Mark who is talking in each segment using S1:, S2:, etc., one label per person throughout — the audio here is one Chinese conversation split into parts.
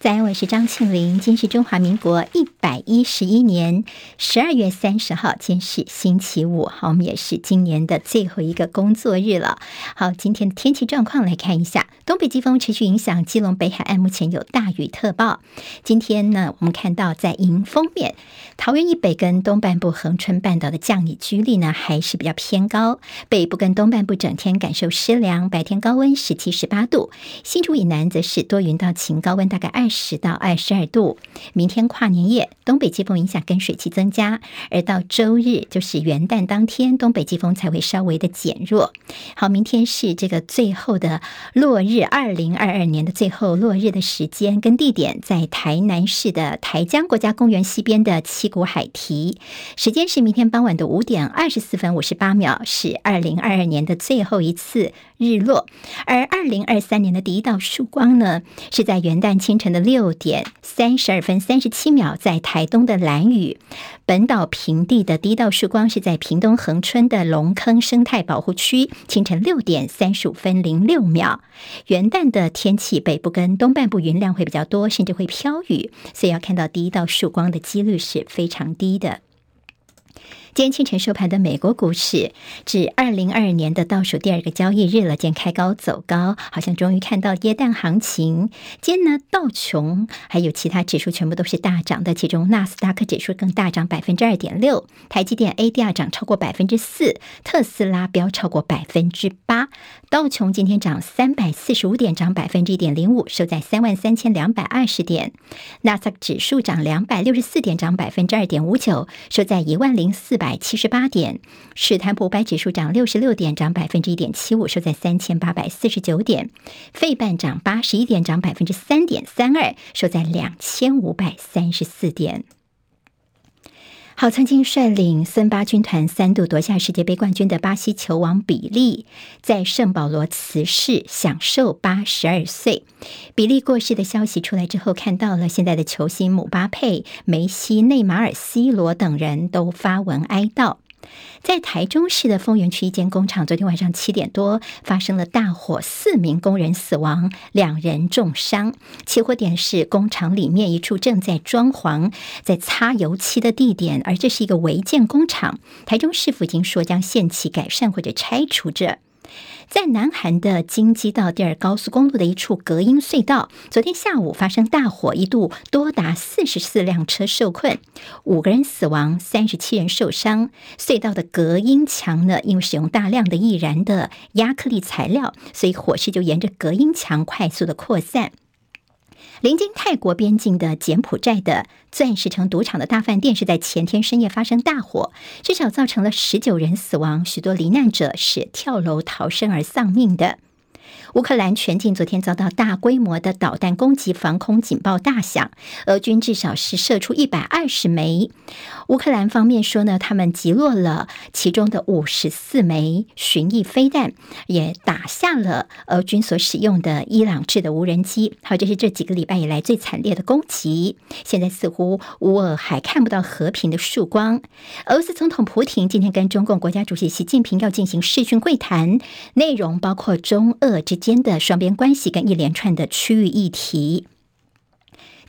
S1: 在，我是张庆玲。今是中华民国一百一十一年十二月三十号，今是星期五，好，我们也是今年的最后一个工作日了。好，今天的天气状况来看一下，东北季风持续影响基隆北海岸，目前有大雨特报。今天呢，我们看到在迎风面，桃园以北跟东半部恒春半岛的降雨几率呢，还是比较偏高。北部跟东半部整天感受湿凉，白天高温十七、十八度。新竹以南则是多云到晴，高温大概二。十到二十二度。明天跨年夜，东北季风影响跟水汽增加，而到周日就是元旦当天，东北季风才会稍微的减弱。好，明天是这个最后的落日，二零二二年的最后落日的时间跟地点，在台南市的台江国家公园西边的七股海堤，时间是明天傍晚的五点二十四分五十八秒，是二零二二年的最后一次日落。而二零二三年的第一道曙光呢，是在元旦清晨的。六点三十二分三十七秒，在台东的兰屿本岛平地的第一道曙光是在屏东恒春的龙坑生态保护区，清晨六点三十五分零六秒。元旦的天气，北部跟东半部云量会比较多，甚至会飘雨，所以要看到第一道曙光的几率是非常低的。今天清晨收盘的美国股市，至二零二二年的倒数第二个交易日了，见开高走高，好像终于看到耶诞行情。今天呢，道琼还有其他指数全部都是大涨的，其中纳斯达克指数更大涨百分之二点六，台积电 ADR 涨超过百分之四，特斯拉飙超过百分之八。道琼今天涨三百四十五点，涨百分之一点零五，收在三万三千两百二十点。纳斯达克指数涨两百六十四点，涨百分之二点五九，收在一万零四百七十八点，史坦普百指数涨六十六点，涨百分之一点七五，收在三千八百四十九点。费半涨八十一点，涨百分之三点三二，收在两千五百三十四点。好，曾经率领森巴军团三度夺下世界杯冠军的巴西球王比利，在圣保罗辞世，享受八十二岁。比利过世的消息出来之后，看到了现在的球星姆巴佩、梅西、内马尔、C 罗等人都发文哀悼。在台中市的丰原区一间工厂，昨天晚上七点多发生了大火，四名工人死亡，两人重伤。起火点是工厂里面一处正在装潢、在擦油漆的地点，而这是一个违建工厂。台中市府已经说将限期改善或者拆除这。在南韩的京畿道第二高速公路的一处隔音隧道，昨天下午发生大火，一度多达四十四辆车受困，五个人死亡，三十七人受伤。隧道的隔音墙呢，因为使用大量的易燃的亚克力材料，所以火势就沿着隔音墙快速的扩散。临近泰国边境的柬埔寨的钻石城赌场的大饭店是在前天深夜发生大火，至少造成了十九人死亡，许多罹难者是跳楼逃生而丧命的。乌克兰全境昨天遭到大规模的导弹攻击，防空警报大响，俄军至少是射出一百二十枚。乌克兰方面说呢，他们击落了其中的五十四枚巡弋飞弹，也打下了俄军所使用的伊朗制的无人机。好，这是这几个礼拜以来最惨烈的攻击。现在似乎乌俄还看不到和平的曙光。俄罗斯总统普亭今天跟中共国家主席习近平要进行视讯会谈，内容包括中俄之间的双边关系跟一连串的区域议题。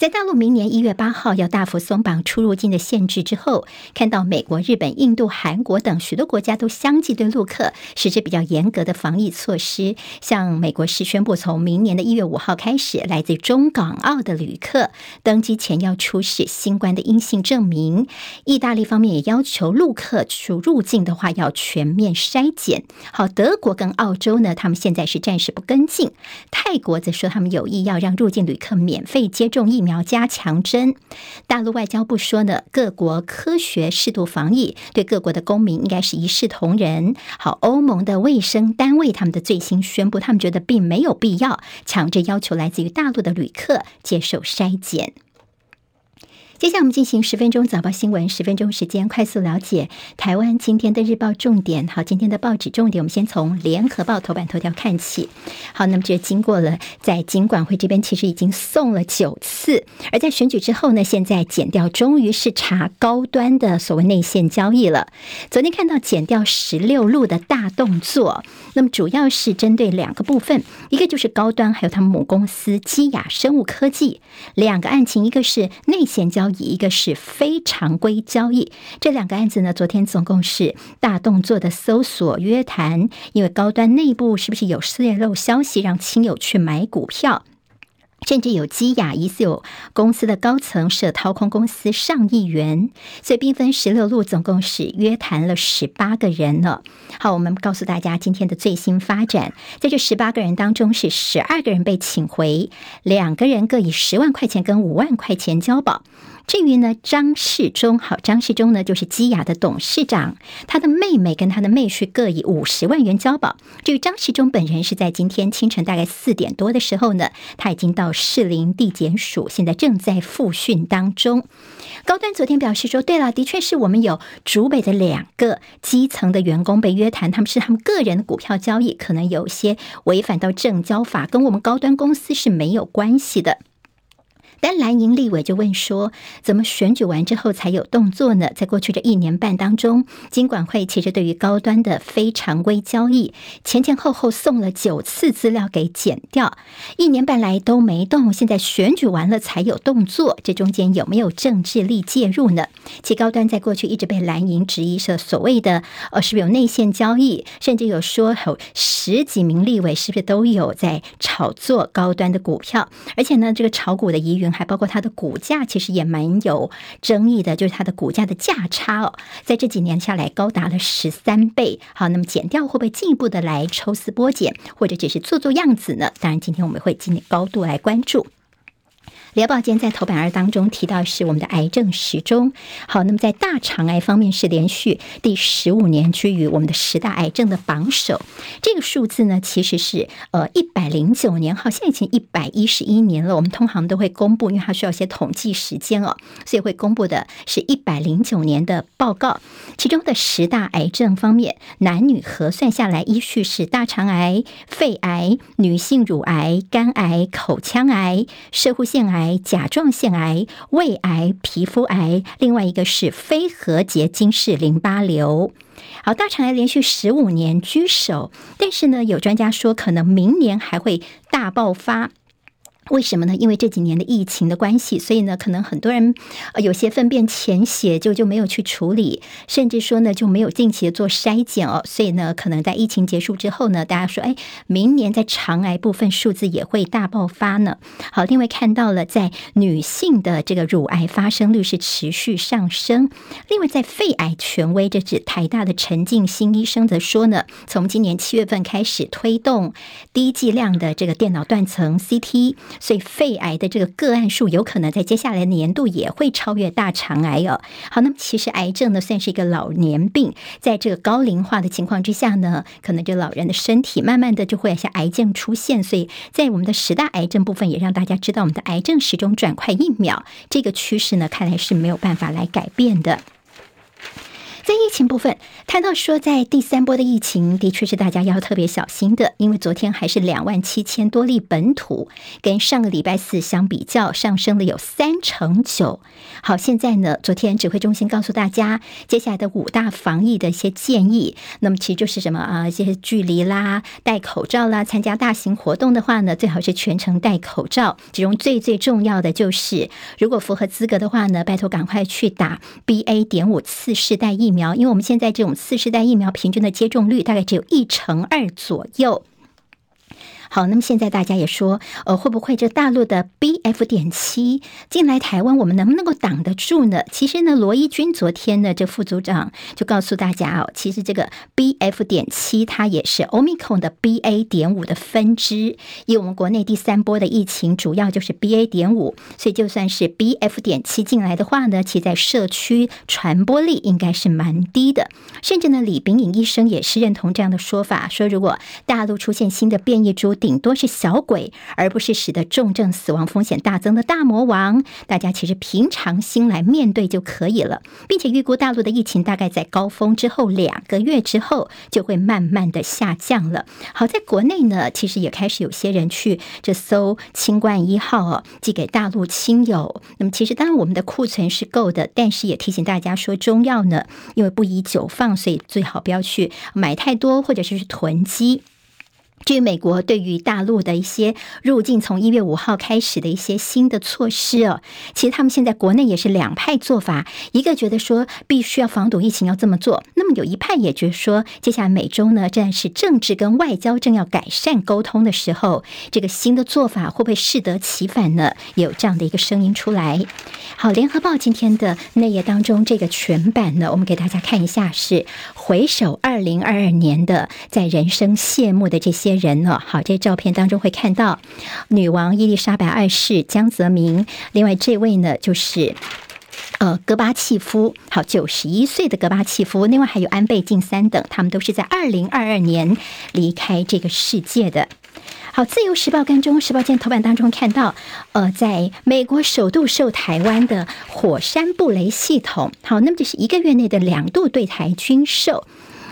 S1: 在大陆明年一月八号要大幅松绑出入境的限制之后，看到美国、日本、印度、韩国等许多国家都相继对陆客实施比较严格的防疫措施。像美国是宣布，从明年的一月五号开始，来自中港澳的旅客登机前要出示新冠的阴性证明。意大利方面也要求陆客出入境的话要全面筛检。好，德国跟澳洲呢，他们现在是暂时不跟进。泰国则说他们有意要让入境旅客免费接种疫苗。要加强针，大陆外交部说呢，各国科学适度防疫，对各国的公民应该是一视同仁。好，欧盟的卫生单位他们的最新宣布，他们觉得并没有必要强制要求来自于大陆的旅客接受筛检。接下来我们进行十分钟早报新闻，十分钟时间快速了解台湾今天的日报重点。好，今天的报纸重点，我们先从联合报头版头条看起。好，那么这经过了在金管会这边，其实已经送了九次，而在选举之后呢，现在减掉终于是查高端的所谓内线交易了。昨天看到减掉十六路的大动作，那么主要是针对两个部分，一个就是高端，还有他们母公司基亚生物科技两个案情，一个是内线交。一个是非常规交易，这两个案子呢，昨天总共是大动作的搜索约谈，因为高端内部是不是有泄露消息，让亲友去买股票？甚至有基亚疑似有公司的高层涉掏空公司上亿元，所以兵分十六路，总共是约谈了十八个人了。好，我们告诉大家今天的最新发展，在这十八个人当中，是十二个人被请回，两个人各以十万块钱跟五万块钱交保。至于呢，张世忠，好，张世忠呢就是基亚的董事长，他的妹妹跟他的妹婿各以五十万元交保。至于张世忠本人是在今天清晨大概四点多的时候呢，他已经到士林地检署，现在正在复讯当中。高端昨天表示说，对了，的确是我们有竹北的两个基层的员工被约谈，他们是他们个人的股票交易，可能有些违反到证交法，跟我们高端公司是没有关系的。但蓝营立委就问说：“怎么选举完之后才有动作呢？在过去这一年半当中，金管会其实对于高端的非常规交易，前前后后送了九次资料给检调，一年半来都没动。现在选举完了才有动作，这中间有没有政治力介入呢？其高端在过去一直被蓝营质疑是所谓的呃，是不是有内线交易？甚至有说有十几名立委是不是都有在炒作高端的股票？而且呢，这个炒股的疑云。”还包括它的股价，其实也蛮有争议的，就是它的股价的价差哦，在这几年下来高达了十三倍。好，那么减掉会不会进一步的来抽丝剥茧，或者只是做做样子呢？当然，今天我们会进行高度来关注。联报今天在头版二当中提到是我们的癌症时钟。好，那么在大肠癌方面是连续第十五年居于我们的十大癌症的榜首。这个数字呢，其实是呃一百零九年，好，现在已经一百一十一年了。我们通常都会公布，因为它需要一些统计时间哦，所以会公布的是一百零九年的报告。其中的十大癌症方面，男女核算下来，依序是大肠癌、肺癌、女性乳癌、肝癌、口腔癌、摄护腺癌。癌、甲状腺癌、胃癌、皮肤癌，另外一个是非核结晶式淋巴瘤。好，大肠癌连续十五年居首，但是呢，有专家说可能明年还会大爆发。为什么呢？因为这几年的疫情的关系，所以呢，可能很多人呃有些粪便潜血就就没有去处理，甚至说呢就没有定期的做筛检哦，所以呢，可能在疫情结束之后呢，大家说，哎，明年在肠癌部分数字也会大爆发呢。好，另外看到了在女性的这个乳癌发生率是持续上升，另外在肺癌权威，这指台大的陈进兴医生则说呢，从今年七月份开始推动低剂量的这个电脑断层 CT。所以肺癌的这个个案数有可能在接下来的年度也会超越大肠癌哦。好，那么其实癌症呢算是一个老年病，在这个高龄化的情况之下呢，可能这老人的身体慢慢的就会有些癌症出现。所以在我们的十大癌症部分，也让大家知道我们的癌症时钟转快一秒，这个趋势呢看来是没有办法来改变的。在疫情部分，谈到说，在第三波的疫情，的确是大家要特别小心的，因为昨天还是两万七千多例本土，跟上个礼拜四相比较，上升了有三成九。好，现在呢，昨天指挥中心告诉大家，接下来的五大防疫的一些建议，那么其实就是什么啊，一些距离啦、戴口罩啦，参加大型活动的话呢，最好是全程戴口罩。其中最最重要的就是，如果符合资格的话呢，拜托赶快去打 BA. 点五次世代疫苗。苗，因为我们现在这种四世代疫苗平均的接种率大概只有一成二左右。好，那么现在大家也说，呃，会不会这大陆的 BF 点七进来台湾，我们能不能够挡得住呢？其实呢，罗一钧昨天呢，这副组长就告诉大家哦，其实这个 BF 点七它也是 Omicron 的 BA 点五的分支。以我们国内第三波的疫情，主要就是 BA 点五，所以就算是 BF 点七进来的话呢，其实在社区传播力应该是蛮低的。甚至呢，李炳颖医生也是认同这样的说法，说如果大陆出现新的变异株。顶多是小鬼，而不是使得重症死亡风险大增的大魔王。大家其实平常心来面对就可以了，并且预估大陆的疫情大概在高峰之后两个月之后就会慢慢的下降了。好，在国内呢，其实也开始有些人去这艘清冠一号哦，寄给大陆亲友。那么其实当然我们的库存是够的，但是也提醒大家说，中药呢，因为不宜久放，所以最好不要去买太多，或者是囤积。至于美国对于大陆的一些入境，从一月五号开始的一些新的措施哦，其实他们现在国内也是两派做法，一个觉得说必须要防堵疫情要这么做，那么有一派也觉得说，接下来美中呢，正是政治跟外交正要改善沟通的时候，这个新的做法会不会适得其反呢？也有这样的一个声音出来。好，联合报今天的内页当中，这个全版呢，我们给大家看一下，是回首二零二二年的，在人生谢幕的这些。些人呢？好，这照片当中会看到女王伊丽莎白二世、江泽民，另外这位呢就是呃戈巴契夫，好，九十一岁的戈巴契夫，另外还有安倍晋三等，他们都是在二零二二年离开这个世界的。好，《自由时报》跟《中时报》今天头版当中看到，呃，在美国首度售台湾的火山布雷系统，好，那么这是一个月内的两度对台军售。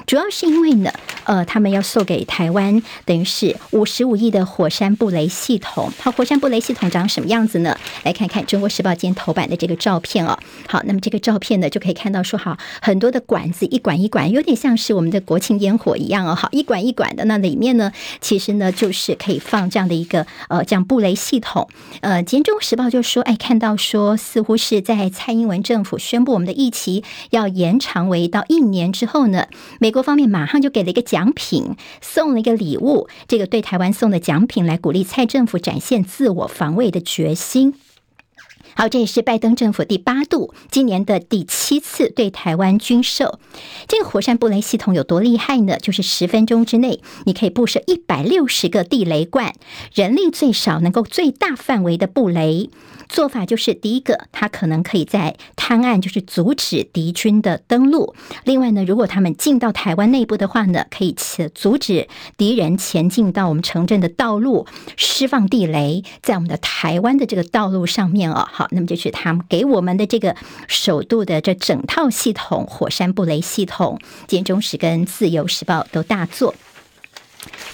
S1: 主要是因为呢，呃，他们要送给台湾，等于是五十五亿的火山布雷系统。好，火山布雷系统长什么样子呢？来看看《中国时报》今天头版的这个照片哦。好，那么这个照片呢，就可以看到说，好，很多的管子，一管一管，有点像是我们的国庆烟火一样哦。好，一管一管的，那里面呢，其实呢，就是可以放这样的一个呃，这样布雷系统。呃，今天《中国时报》就说，哎，看到说，似乎是在蔡英文政府宣布我们的疫情要延长为到一年之后呢，美国。方面马上就给了一个奖奖品，送了一个礼物。这个对台湾送的奖品，来鼓励蔡政府展现自我防卫的决心。好，这也是拜登政府第八度，今年的第七次对台湾军售。这个火山布雷系统有多厉害呢？就是十分钟之内，你可以布设一百六十个地雷罐，人力最少能够最大范围的布雷。做法就是，第一个，它可能可以在滩岸，就是阻止敌军的登陆；另外呢，如果他们进到台湾内部的话呢，可以阻止敌人前进到我们城镇的道路，释放地雷在我们的台湾的这个道路上面哦。好，那么就是他们给我们的这个首度的这整套系统——火山布雷系统，今天中时跟自由时报都大作。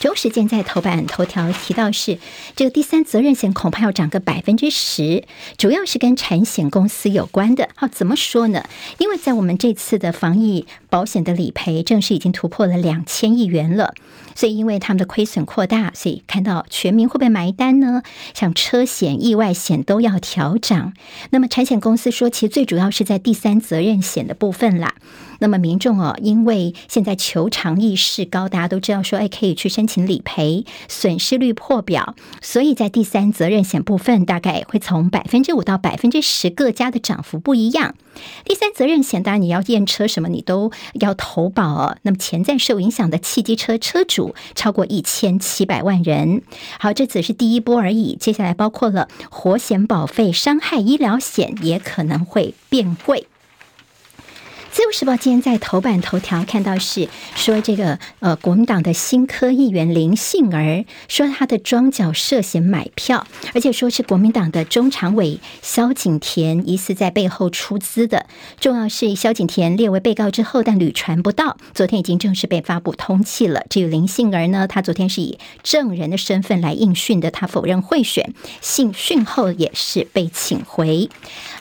S1: 中时间在头版头条提到是这个第三责任险恐怕要涨个百分之十，主要是跟产险公司有关的。好，怎么说呢？因为在我们这次的防疫保险的理赔，正式已经突破了两千亿元了。所以，因为他们的亏损扩大，所以看到全民会不会买单呢？像车险、意外险都要调涨。那么，产险公司说，其实最主要是在第三责任险的部分啦。那么，民众哦，因为现在求偿意识高，大家都知道说，哎，可以去申请理赔，损失率破表，所以在第三责任险部分，大概会从百分之五到百分之十，各家的涨幅不一样。第三责任险，当然你要验车什么，你都要投保哦。那么，潜在受影响的汽机车车主。超过一千七百万人。好，这只是第一波而已。接下来包括了火险保费、伤害医疗险也可能会变贵。自由时报今天在头版头条看到是说，这个呃，国民党的新科议员林杏儿说他的庄脚涉嫌买票，而且说是国民党的中常委萧景田疑似在背后出资的。重要是萧景田列为被告之后，但屡传不到，昨天已经正式被发布通缉了。至于林杏儿呢，他昨天是以证人的身份来应讯的，他否认贿选，信讯后也是被请回。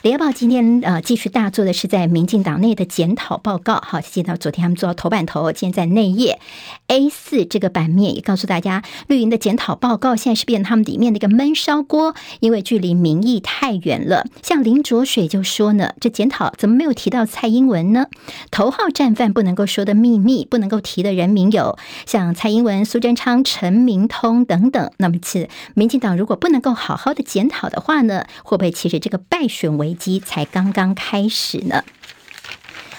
S1: 联合报今天呃继续大做的是在民进党内的检。检讨报告，好，见到昨天他们做到头版头，今天在内页 A 四这个版面也告诉大家，绿营的检讨报告现在是变成他们里面的一个闷烧锅，因为距离民意太远了。像林卓水就说呢，这检讨怎么没有提到蔡英文呢？头号战犯不能够说的秘密，不能够提的人名有像蔡英文、苏贞昌、陈明通等等。那么，次民进党如果不能够好好的检讨的话呢，会不会其实这个败选危机才刚刚开始呢？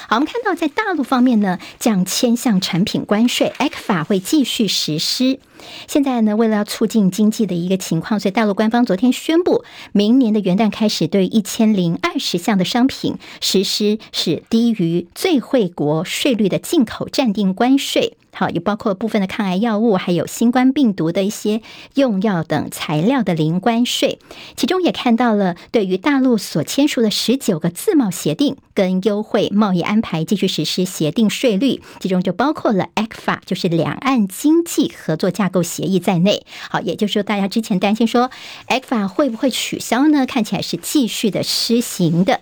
S1: 好，我们看到在大陆方面呢，降千项产品关税，ECFA 会继续实施。现在呢，为了要促进经济的一个情况，所以大陆官方昨天宣布，明年的元旦开始，对一千零二十项的商品实施是低于最惠国税率的进口暂定关税。好，也包括部分的抗癌药物，还有新冠病毒的一些用药等材料的零关税。其中也看到了对于大陆所签署的十九个自贸协定跟优惠贸易安排继续实施协定税率，其中就包括了 ECFA，就是两岸经济合作架架构协议在内。好，也就是说，大家之前担心说 ECFA 会不会取消呢？看起来是继续的施行的。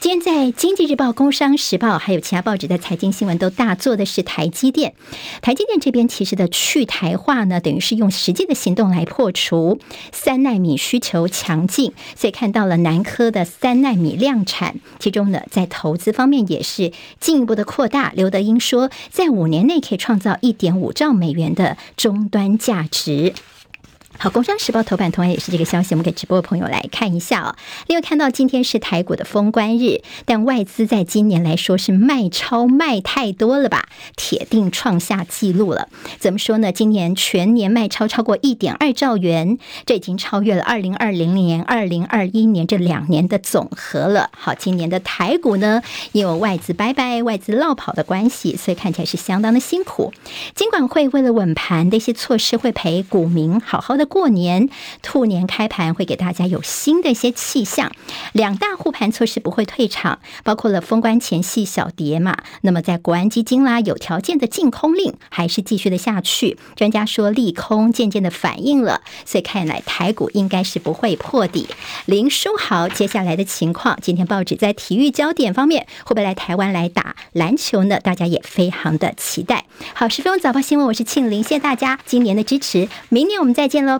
S1: 今天在《经济日报》、《工商时报》还有其他报纸的财经新闻都大做的是台积电。台积电这边其实的去台化呢，等于是用实际的行动来破除三纳米需求强劲，所以看到了南科的三纳米量产，其中呢，在投资方面也是进一步的扩大。刘德英说，在五年内可以创造一点五兆美元的终端价值。好，《工商时报》头版同样也是这个消息，我们给直播的朋友来看一下哦。另外看到今天是台股的封关日，但外资在今年来说是卖超卖太多了吧？铁定创下纪录了。怎么说呢？今年全年卖超超过一点二兆元，这已经超越了二零二零年、二零二一年这两年的总和了。好，今年的台股呢，因为外资拜拜、外资落跑的关系，所以看起来是相当的辛苦。金管会为了稳盘的一些措施，会陪股民好好的。过年兔年开盘会给大家有新的一些气象，两大护盘措施不会退场，包括了封关前夕小跌嘛。那么在国安基金啦，有条件的净空令还是继续的下去。专家说利空渐渐的反应了，所以看来台股应该是不会破底。林书豪接下来的情况，今天报纸在体育焦点方面会不会来台湾来打篮球呢？大家也非常的期待。好，十分钟早报新闻，我是庆玲，谢谢大家今年的支持，明年我们再见喽。